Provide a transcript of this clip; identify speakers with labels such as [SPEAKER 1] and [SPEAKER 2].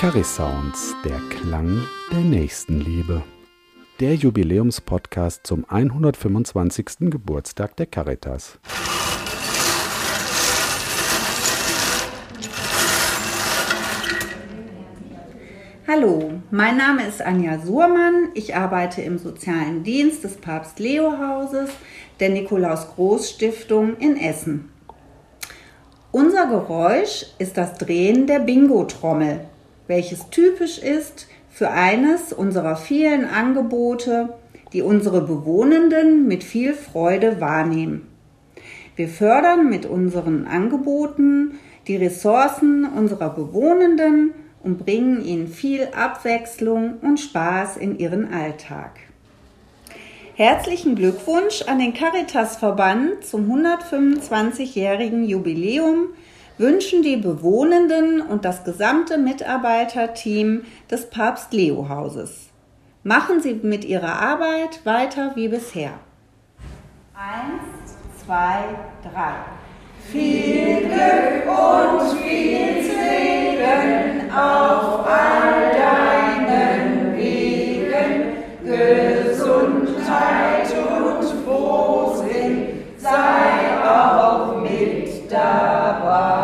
[SPEAKER 1] Carisounds, der Klang der Nächstenliebe. Der Jubiläumspodcast zum 125. Geburtstag der Caritas.
[SPEAKER 2] Hallo, mein Name ist Anja Surmann. Ich arbeite im sozialen Dienst des Papst Leo Hauses der Nikolaus Groß Stiftung in Essen. Unser Geräusch ist das Drehen der Bingo-Trommel, welches typisch ist für eines unserer vielen Angebote, die unsere Bewohnenden mit viel Freude wahrnehmen. Wir fördern mit unseren Angeboten die Ressourcen unserer Bewohnenden und bringen ihnen viel Abwechslung und Spaß in ihren Alltag. Herzlichen Glückwunsch an den Caritas-Verband zum 125-jährigen Jubiläum wünschen die Bewohnenden und das gesamte Mitarbeiterteam des Papst Leo Hauses. Machen Sie mit Ihrer Arbeit weiter wie bisher. Eins, zwei, drei.
[SPEAKER 3] Viel Glück und viel Segen auf all deinen Wegen. Gesundheit und Frohsinn sei auch mit dabei.